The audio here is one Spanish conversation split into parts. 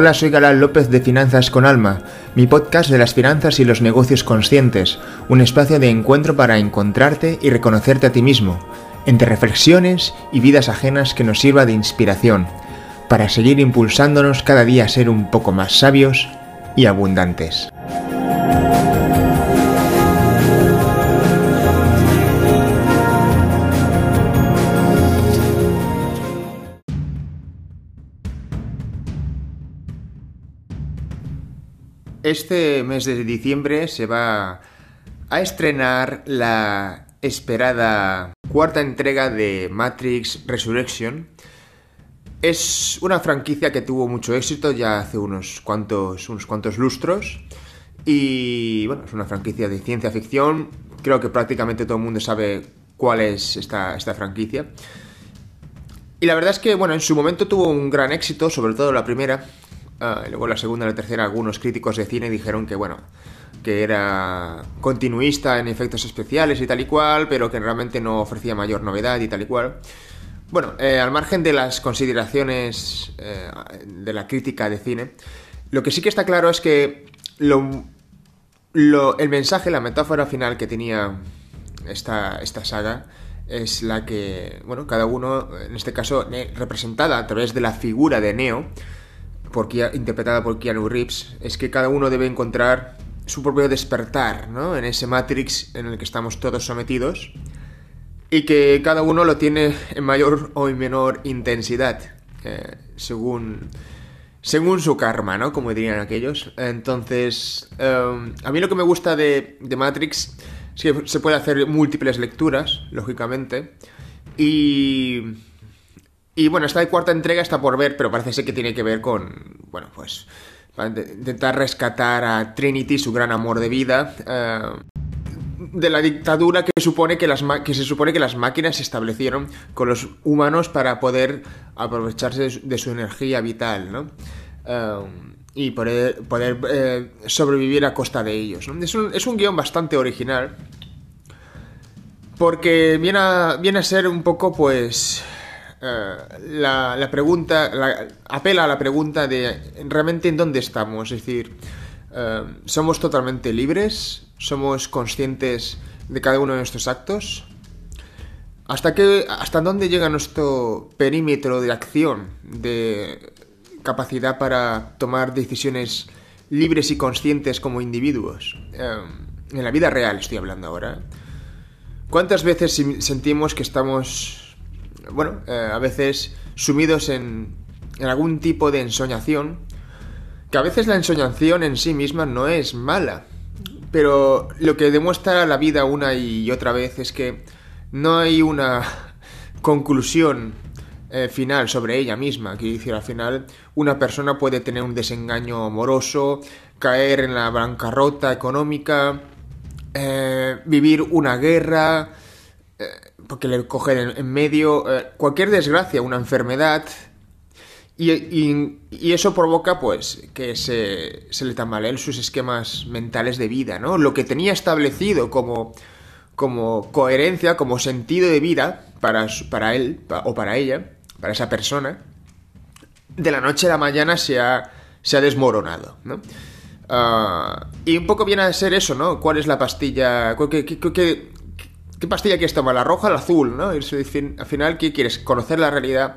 Hola, soy Galán López de Finanzas con Alma, mi podcast de las finanzas y los negocios conscientes, un espacio de encuentro para encontrarte y reconocerte a ti mismo, entre reflexiones y vidas ajenas que nos sirva de inspiración, para seguir impulsándonos cada día a ser un poco más sabios y abundantes. Este mes de diciembre se va a estrenar la esperada cuarta entrega de Matrix Resurrection. Es una franquicia que tuvo mucho éxito ya hace unos cuantos, unos cuantos lustros. Y bueno, es una franquicia de ciencia ficción. Creo que prácticamente todo el mundo sabe cuál es esta, esta franquicia. Y la verdad es que, bueno, en su momento tuvo un gran éxito, sobre todo la primera, Uh, luego la segunda y la tercera, algunos críticos de cine dijeron que, bueno, que era continuista en efectos especiales y tal y cual, pero que realmente no ofrecía mayor novedad y tal y cual. Bueno, eh, al margen de las consideraciones eh, de la crítica de cine, lo que sí que está claro es que lo, lo, el mensaje, la metáfora final que tenía esta, esta saga es la que, bueno, cada uno, en este caso, representada a través de la figura de Neo, por, interpretada por Keanu Reeves, es que cada uno debe encontrar su propio despertar, ¿no? En ese Matrix en el que estamos todos sometidos y que cada uno lo tiene en mayor o en menor intensidad, eh, según, según su karma, ¿no? Como dirían aquellos. Entonces, em, a mí lo que me gusta de, de Matrix es que se puede hacer múltiples lecturas, lógicamente, y y bueno, esta cuarta entrega está por ver, pero parece ser que tiene que ver con, bueno, pues, intentar rescatar a Trinity, su gran amor de vida, eh, de la dictadura que, supone que, las que se supone que las máquinas se establecieron con los humanos para poder aprovecharse de su, energía vital, ¿no? Eh, y poder, poder eh, sobrevivir a costa de ellos. Es, un, es un guion bastante original. Porque viene viene a ser un poco, pues, eh, la, pregunta, apela a la pregunta de realmente en dónde estamos. Es decir, eh, ¿somos totalmente libres? ¿Somos conscientes de cada uno de nuestros actos? ¿Hasta, qué, ¿Hasta dónde llega nuestro perímetro de acción, de capacidad para tomar decisiones libres y conscientes como individuos? Eh, en la vida real estoy hablando ahora. ¿Cuántas veces sentimos que estamos bueno, eh, a veces sumidos en, algún tipo de ensoñación, que a veces la ensoñación en sí misma no es mala, pero lo que demuestra la vida una y otra vez es que no hay una conclusión eh, final sobre ella misma. Quiero decir, al final una persona puede tener un desengaño amoroso, caer en la bancarrota económica, eh, vivir una guerra, porque le cogen en, medio eh, cualquier desgracia, una enfermedad, y, eso provoca pues que se, se, le tambaleen sus esquemas mentales de vida, ¿no? Lo que tenía establecido como, como coherencia, como sentido de vida para, para él o para ella, para esa persona, de la noche a la mañana se ha, se ha desmoronado, ¿no? Ah, y un poco viene a ser eso, ¿no? ¿Cuál es la pastilla? ¿Qué, qué, ¿Qué pastilla quieres tomar? ¿La roja o la azul? ¿no? al final, ¿qué quieres? ¿Conocer la realidad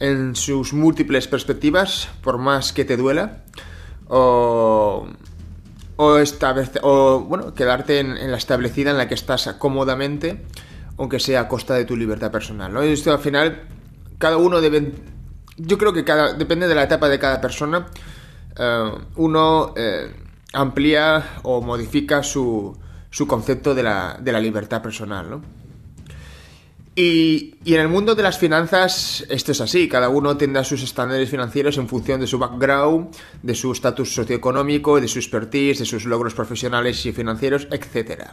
en sus múltiples perspectivas, por más que te duela? ¿O, o, o bueno, quedarte en, la establecida en la que estás cómodamente, aunque sea a costa de tu libertad personal? ¿no? Esto al final, cada uno debe... Yo creo que cada, depende de la etapa de cada persona. Eh, uno eh, amplía o modifica su su concepto de la, libertad personal, ¿no? Y, en el mundo de las finanzas esto es así, cada uno tendrá sus estándares financieros en función de su background, de su estatus socioeconómico, de su expertise, de sus logros profesionales y financieros, etc.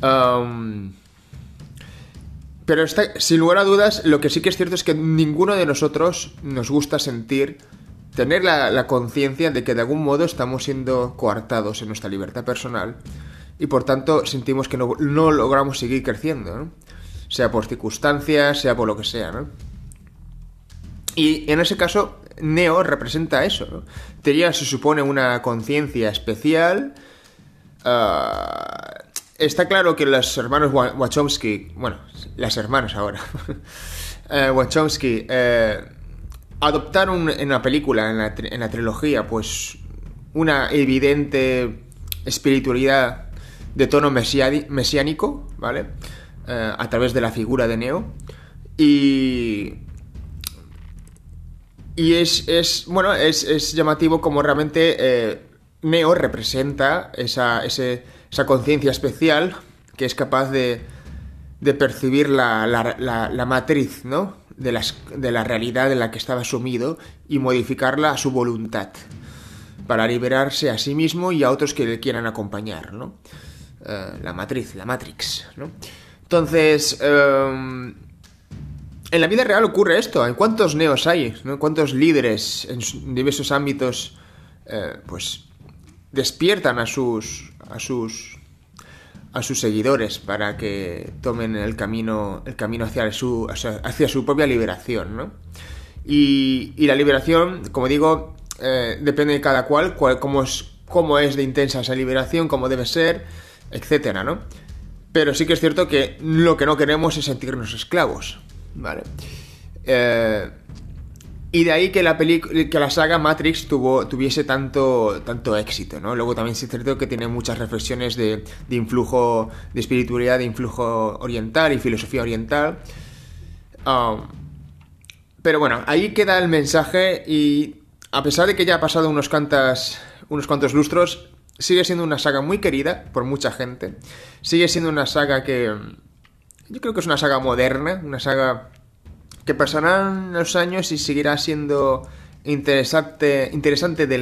Um, pero sin lugar a dudas, lo que sí que es cierto es que ninguno de nosotros nos gusta sentir, tener la, la conciencia de que de algún modo estamos siendo coartados en nuestra libertad personal y por tanto sentimos que no, logramos seguir creciendo, ¿no? sea por circunstancias, sea por lo que sea. ¿no? Y en ese caso, Neo representa eso. ¿no? Se supone, una conciencia especial. Ah, está claro que los hermanos Wachowski, bueno, las hermanas ahora, eh, Wachowski, eh, adoptaron en la película, en la, en la trilogía, pues una evidente espiritualidad de tono mesiánico, ¿vale? Eh, a través de la figura de Neo. Y. Y es, bueno, es, llamativo como realmente eh, Neo representa esa, esa conciencia especial que es capaz de, de percibir la, la, matriz, ¿no? De, las, de la realidad en la que estaba sumido y modificarla a su voluntad para liberarse a sí mismo y a otros que le quieran acompañar, ¿no? Eh, la matriz, la matrix, ¿no? Entonces, em, en la vida real ocurre esto. ¿En cuántos neos hay? ¿Cuántos líderes en diversos ámbitos, eh, pues, despiertan a sus, a sus, a sus seguidores para que tomen el camino, el camino hacia su, hacia su propia liberación, ¿no? Y, y la liberación, como digo, eh, depende de cada cual, cual cómo, es, cómo es de intensa esa liberación, cómo debe ser, etcétera, ¿no? Pero sí que es cierto que lo que no queremos es sentirnos esclavos, ¿vale? Eh, y de ahí que la, que la saga Matrix tuviese tanto, tanto éxito, ¿no? Luego también es cierto que tiene muchas reflexiones de, de influjo de espiritualidad, de influjo oriental y filosofía oriental. Um, pero bueno, ahí queda el mensaje y a pesar de que ya ha pasado unos, unos cuantos lustros, sigue siendo una saga muy querida por mucha gente. Sigue siendo una saga que yo creo que es una saga moderna, una saga que pasarán los años y seguirá siendo interesante, interesante de,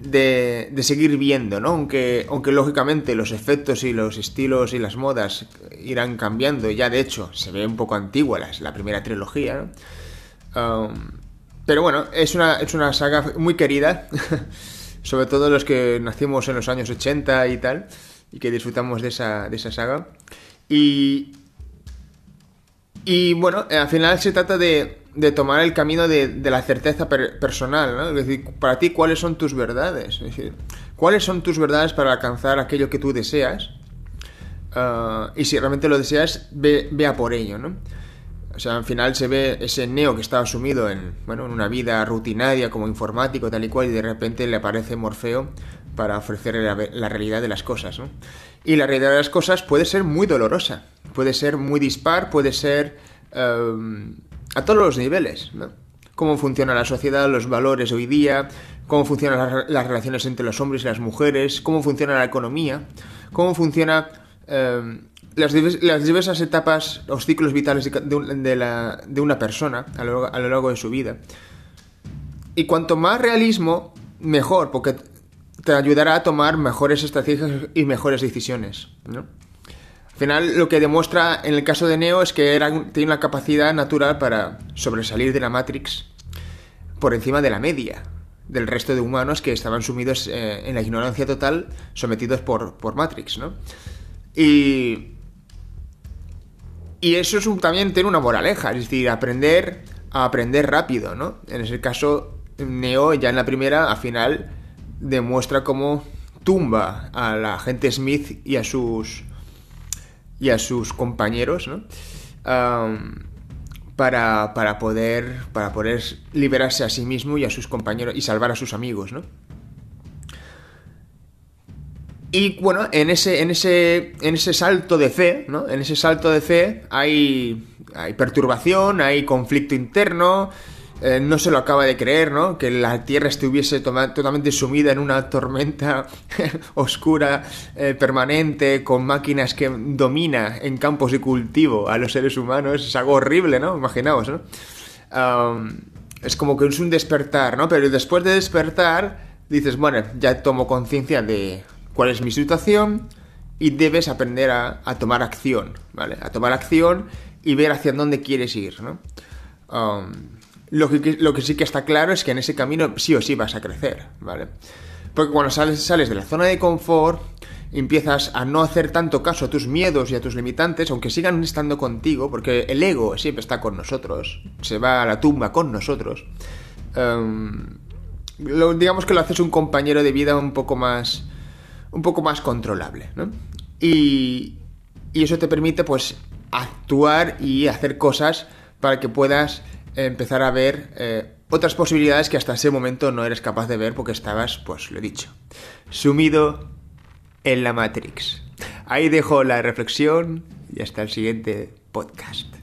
de, de, seguir viendo, ¿no? Aunque, aunque lógicamente los efectos y los estilos y las modas irán cambiando, ya de hecho se ve un poco antigua la, la primera trilogía, ¿no? Um, pero bueno, es una, es una saga muy querida, sobre todo los que nacimos en los años 80 y tal, y que disfrutamos de esa, de esa saga. Y, y bueno, al final se trata de, de tomar el camino de, de la certeza personal, ¿no? Es decir, para ti, ¿cuáles son tus verdades? Es decir, ¿cuáles son tus verdades para alcanzar aquello que tú deseas? Uh, y si realmente lo deseas, ve, ve a por ello, ¿no? O sea, al final se ve ese Neo que estaba sumido en, bueno, en una vida rutinaria como informático tal y cual y de repente le aparece Morfeo para ofrecerle la, realidad de las cosas, ¿no? Y la realidad de las cosas puede ser muy dolorosa, puede ser muy dispar, puede ser em, a todos los niveles, ¿no? Cómo funciona la sociedad, los valores hoy día, cómo funcionan las, relaciones entre los hombres y las mujeres, cómo funciona la economía, cómo funciona... Em, las, diversas etapas, los ciclos vitales de, una persona a lo, largo de su vida. Y cuanto más realismo, mejor, porque te ayudará a tomar mejores estrategias y mejores decisiones. Al final, lo que demuestra en el caso de Neo es que tiene una capacidad natural para sobresalir de la Matrix por encima de la media del resto de humanos que estaban sumidos eh, en la ignorancia total, sometidos por, por Matrix, ¿no? Y y eso es un, también tiene una moraleja, es decir, aprender a aprender rápido, ¿no? En ese caso, Neo ya en la primera, al final, demuestra cómo tumba a la gente Smith y a sus y a sus compañeros, ¿no? para, para, poder para poder liberarse a sí mismo y a sus compañeros y salvar a sus amigos, ¿no? Y bueno, en ese, en ese, en ese salto de fe, ¿no? En ese salto de fe hay, hay perturbación, hay conflicto interno, eh, no se lo acaba de creer, ¿no? Que la Tierra estuviese totalmente sumida en una tormenta oscura, eh, permanente, con máquinas que domina en campos de cultivo a los seres humanos. Es algo horrible, ¿no? Imaginaos, ¿no? es como que es un despertar, ¿no? Pero después de despertar, dices, bueno, ya tomo conciencia de cuál es mi situación y debes aprender a, tomar acción, ¿vale? A tomar acción y ver hacia dónde quieres ir, ¿no? Um, lo, que, sí que está claro es que en ese camino sí o sí vas a crecer, ¿vale? Porque cuando sales, sales de la zona de confort, empiezas a no hacer tanto caso a tus miedos y a tus limitantes, aunque sigan estando contigo, porque el ego siempre está con nosotros, se va a la tumba con nosotros. Lo, digamos que lo haces un compañero de vida un poco más, un poco más controlable, ¿no? Y, y eso te permite, pues, actuar y hacer cosas para que puedas empezar a ver eh, otras posibilidades que hasta ese momento no eres capaz de ver porque estabas, pues lo he dicho, sumido en la Matrix. Ahí dejo la reflexión y hasta el siguiente podcast.